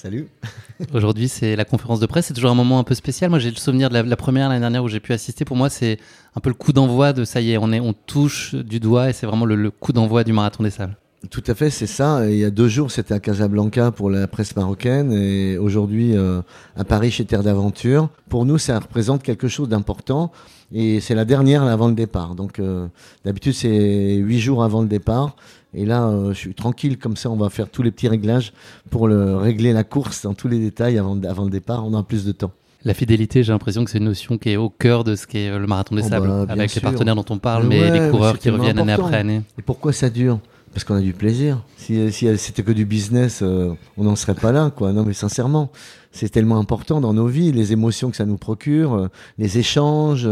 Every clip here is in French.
Salut. Aujourd'hui, c'est la conférence de presse. C'est toujours un moment un peu spécial. Moi, j'ai le souvenir de la, première l'année dernière où j'ai pu assister. Pour moi, c'est un peu le coup d'envoi de ça y est, on, est, on touche du doigt et c'est vraiment le, coup d'envoi du marathon des sables. Tout à fait, c'est ça. Il y a deux jours, c'était à Casablanca pour la presse marocaine et aujourd'hui euh, à Paris chez Terre d'Aventure. Pour nous, ça représente quelque chose d'important et c'est la dernière avant le départ. Donc euh, d'habitude, c'est huit jours avant le départ. Et là, euh, je suis tranquille, comme ça, on va faire tous les petits réglages pour le, régler la course dans tous les détails avant, avant le départ. On a plus de temps. La fidélité, j'ai l'impression que c'est une notion qui est au cœur de ce qu'est le marathon des oh sables, bah, avec les partenaires dont on parle, mais, les coureurs qui reviennent année après année. Et pourquoi ça dure? Parce qu'on a du plaisir. Si, si c'était que du business, euh, on n'en serait pas là, quoi. Non, mais sincèrement, c'est tellement important dans nos vies, les émotions que ça nous procure, euh, les échanges,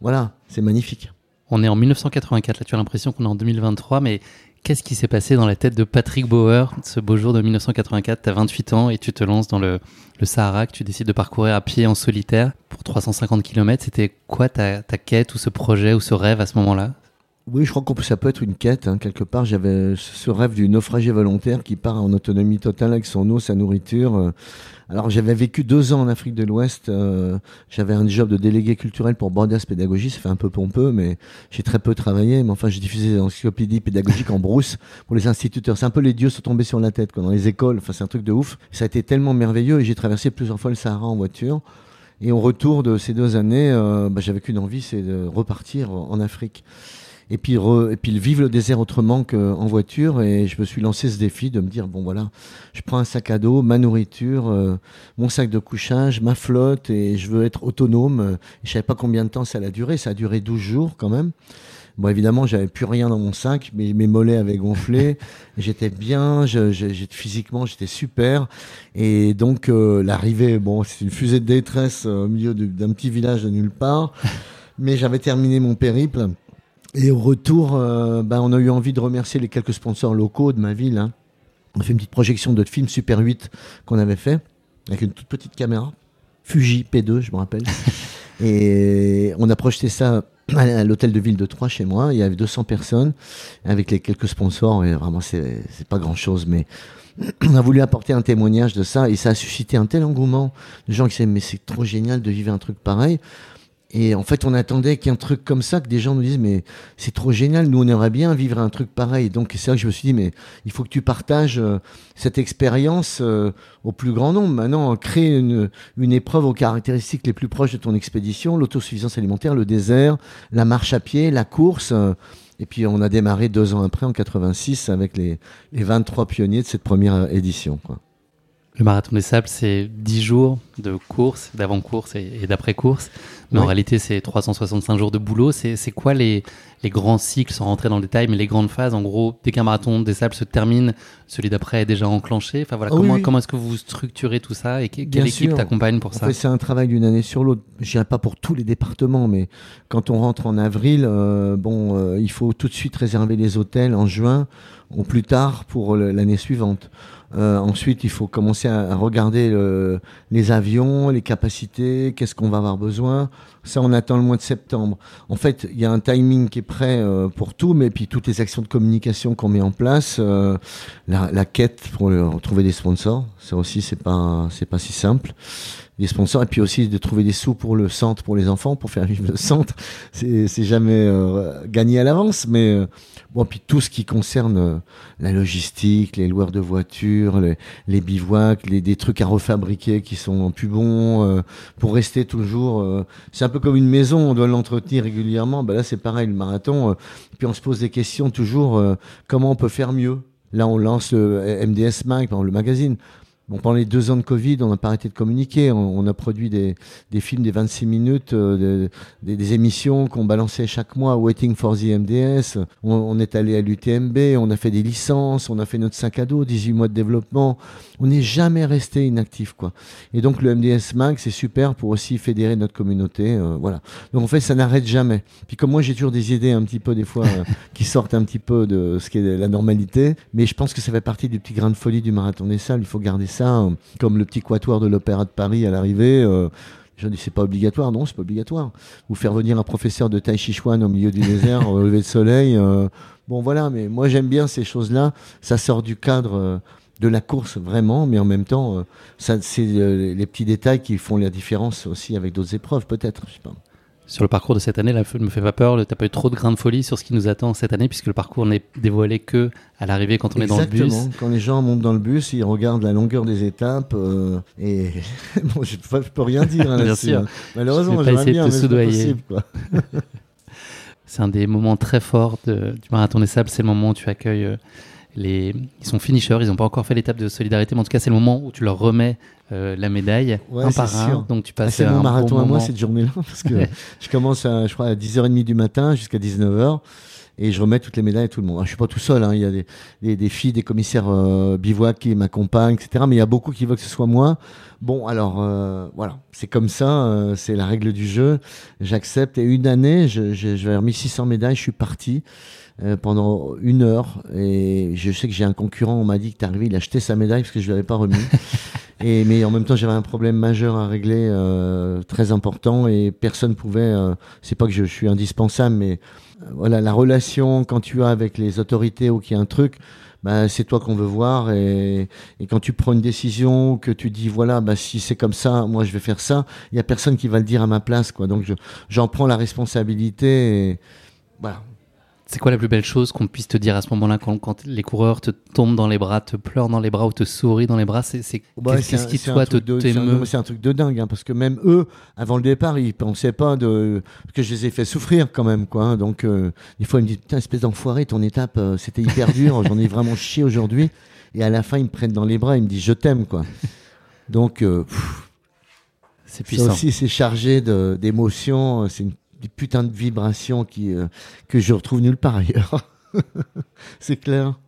voilà, c'est magnifique. On est en 1984, là tu as l'impression qu'on est en 2023, mais Qu'est-ce qui s'est passé dans la tête de Patrick Bauer ce beau jour de 1984 Tu as 28 ans et tu te lances dans le, Sahara que tu décides de parcourir à pied en solitaire pour 350 km. C'était quoi ta, quête ou ce projet ou ce rêve à ce moment-là? Oui, je crois que ça peut être une quête. Hein. Quelque part, j'avais ce rêve du naufragé volontaire qui part en autonomie totale avec son eau, sa nourriture. Euh. Alors, j'avais vécu deux ans en Afrique de l'Ouest. Euh, j'avais un job de délégué culturel pour Borders Pédagogie. Ça fait un peu pompeux, mais j'ai très peu travaillé. Mais enfin, j'ai diffusé des encyclopédies pédagogiques en brousse pour les instituteurs. C'est un peu les dieux sont tombés sur la tête, quoi, dans les écoles. Enfin, c'est un truc de ouf. Ça a été tellement merveilleux et j'ai traversé plusieurs fois le Sahara en voiture. Et au retour de ces deux années, euh, bah, j'avais qu'une envie, c'est de repartir en Afrique et puis, et puis vivre le désert autrement qu'en voiture. Et je me suis lancé ce défi de me dire bon voilà, je prends un sac à dos, ma nourriture, euh, mon sac de couchage, ma flotte, et je veux être autonome. Je savais pas combien de temps ça allait durer. Ça a duré 12 jours quand même. Bon, évidemment, j'avais plus rien dans mon sac, mais mes mollets avaient gonflé. j'étais bien, je, physiquement, j'étais super. Et donc, euh, l'arrivée, bon, c'est une fusée de détresse euh, au milieu d'un petit village de nulle part. Mais j'avais terminé mon périple. Et au retour, euh, ben, on a eu envie de remercier les quelques sponsors locaux de ma ville. Hein. On a fait une petite projection de film Super 8 qu'on avait fait avec une toute petite caméra. Fuji P2, je me rappelle. et on a projeté ça à l'hôtel de ville de Troyes chez moi. Il y avait 200 personnes avec les quelques sponsors. Et vraiment, c'est pas grand chose, mais on a voulu apporter un témoignage de ça et ça a suscité un tel engouement de gens qui disaient mais c'est trop génial de vivre un truc pareil. Et en fait, on attendait qu'un truc comme ça, que des gens nous disent, mais c'est trop génial, nous on aimerait bien vivre un truc pareil. Donc c'est vrai que je me suis dit, mais il faut que tu partages euh, cette expérience euh, au plus grand nombre. Maintenant, créer une, une épreuve aux caractéristiques les plus proches de ton expédition, l'autosuffisance alimentaire, le désert, la marche à pied, la course. Euh, et puis on a démarré deux ans après, en 86, avec les, les 23 pionniers de cette première édition. Le marathon des sables, c'est 10 jours de course, d'avant-course et, d'après-course. Mais en réalité, c'est 365 jours de boulot. C'est quoi les, les, grands cycles, sans rentrer dans le détail, mais les grandes phases? En gros, dès qu'un marathon des sables se termine, celui d'après est déjà enclenché. Enfin, voilà, ah comment, comment est-ce que vous structurez tout ça et quelle équipe t'accompagne pour ça? C'est un travail d'une année sur l'autre. Je dirais pas pour tous les départements, mais quand on rentre en avril, euh, bon, euh, il faut tout de suite réserver les hôtels en juin au plus tard pour l'année suivante. Euh, ensuite, il faut commencer à, regarder les avions, les capacités, qu'est-ce qu'on va avoir besoin. Ça, on attend le mois de septembre. En fait, il y a un timing qui est prêt euh, pour tout, mais puis toutes les actions de communication qu'on met en place, euh, la, la, quête pour trouver des sponsors, ça aussi, c'est pas, c'est pas si simple des sponsors et puis aussi de trouver des sous pour le centre pour les enfants pour faire vivre le centre. C'est jamais euh, gagné à l'avance mais euh, bon puis tout ce qui concerne euh, la logistique les loueurs de voitures les, les bivouacs les des trucs à refabriquer qui sont plus bons pour rester toujours c'est un peu comme une maison on doit l'entretenir régulièrement. Ben là c'est pareil le marathon puis on se pose des questions toujours comment on peut faire mieux. Là, on lance le MDS Mag, le magazine. Bon, pendant les deux ans de Covid, on n'a pas arrêté de communiquer. On, a produit des, films des 26 minutes, euh, des, émissions qu'on balançait chaque mois, Waiting for the MDS. On, on est allé à l'UTMB, on a fait des licences, on a fait notre sac à dos, 18 mois de développement. On n'est jamais resté inactif, quoi. Et donc le MDS Mag, c'est super pour aussi fédérer notre communauté. Euh, voilà. Donc en fait, ça n'arrête jamais. Puis comme moi, j'ai toujours des idées un petit peu des fois euh, qui sortent un petit peu de ce qui est la normalité, mais je pense que ça fait partie du petit grain de folie du marathon des salles. Il faut garder ça, comme le petit quatuor de l'Opéra de Paris à l'arrivée. Euh, je dis c'est pas obligatoire, non, c'est pas obligatoire. Ou faire venir un professeur de Tai Chi Chuan au milieu du désert au lever de soleil. Euh, bon voilà, mais moi j'aime bien ces choses-là. Ça sort du cadre euh, de la course vraiment, mais en même temps, ça c'est les petits détails qui font la différence aussi avec d'autres épreuves peut-être. Je sais pas. Sur le parcours de cette année, la me fait pas peur. T'as pas eu trop de grains de folie sur ce qui nous attend cette année, puisque le parcours n'est dévoilé que à l'arrivée quand on est dans le bus. Quand les gens montent dans le bus, ils regardent la longueur des étapes euh, et bon, je peux, peux rien dire hein, là-dessus. Hein. Malheureusement, je vais pas essayer de te soudoyer. C'est un des moments très forts du marathon des sables. C'est le moment où tu accueilles. Euh, les... Ils sont finishers, ils n'ont pas encore fait l'étape de solidarité, mais en tout cas, c'est le moment où tu leur remets euh, la médaille un par un. Donc tu passes ah, C'est mon marathon à moi cette journée-là, parce que je commence à, je crois, à 10h30 du matin jusqu'à 19h et je remets toutes les médailles à tout le monde. Je suis pas tout seul, hein. il y a des, des, filles, des commissaires euh, bivouac qui m'accompagnent, etc. Mais il y a beaucoup qui veulent que ce soit moi. Bon, alors euh, voilà, c'est comme ça, euh, c'est la règle du jeu. J'accepte. Et une année, j'avais remis 600 médailles, je suis parti. Euh, pendant une heure et je sais que j'ai un concurrent, on m'a dit que t'es arrivé, il a acheté sa médaille parce que je lui avais pas remis. et mais en même temps, j'avais un problème majeur à régler, euh, très important et personne pouvait. Euh, c'est pas que je, suis indispensable, mais voilà la relation quand tu as avec les autorités ou qu'il y a un truc. Bah, c'est toi qu'on veut voir et, et, quand tu prends une décision que tu dis voilà bah, si c'est comme ça moi je vais faire ça il y a personne qui va le dire à ma place quoi donc j'en prends la responsabilité et voilà c'est quoi la plus belle chose qu'on puisse te dire à ce moment-là quand, les coureurs te tombent dans les bras, te pleurent dans les bras ou te sourient dans les bras? C'est bah, qu'est-ce qui toi te C'est un, truc de dingue hein, parce que même eux, avant le départ, ils pensaient pas de que je les ai fait souffrir quand même quoi. Hein. donc euh, des fois ils me disent putain espèce d'enfoiré, ton étape euh, c'était hyper dur, j'en ai vraiment chié aujourd'hui. Et à la fin ils me prennent dans les bras, ils me disent je t'aime quoi. Donc euh, c'est puissant. Ça aussi c'est chargé d'émotions, c'est une des putains de vibrations qui, euh, que je retrouve nulle part ailleurs. c'est clair.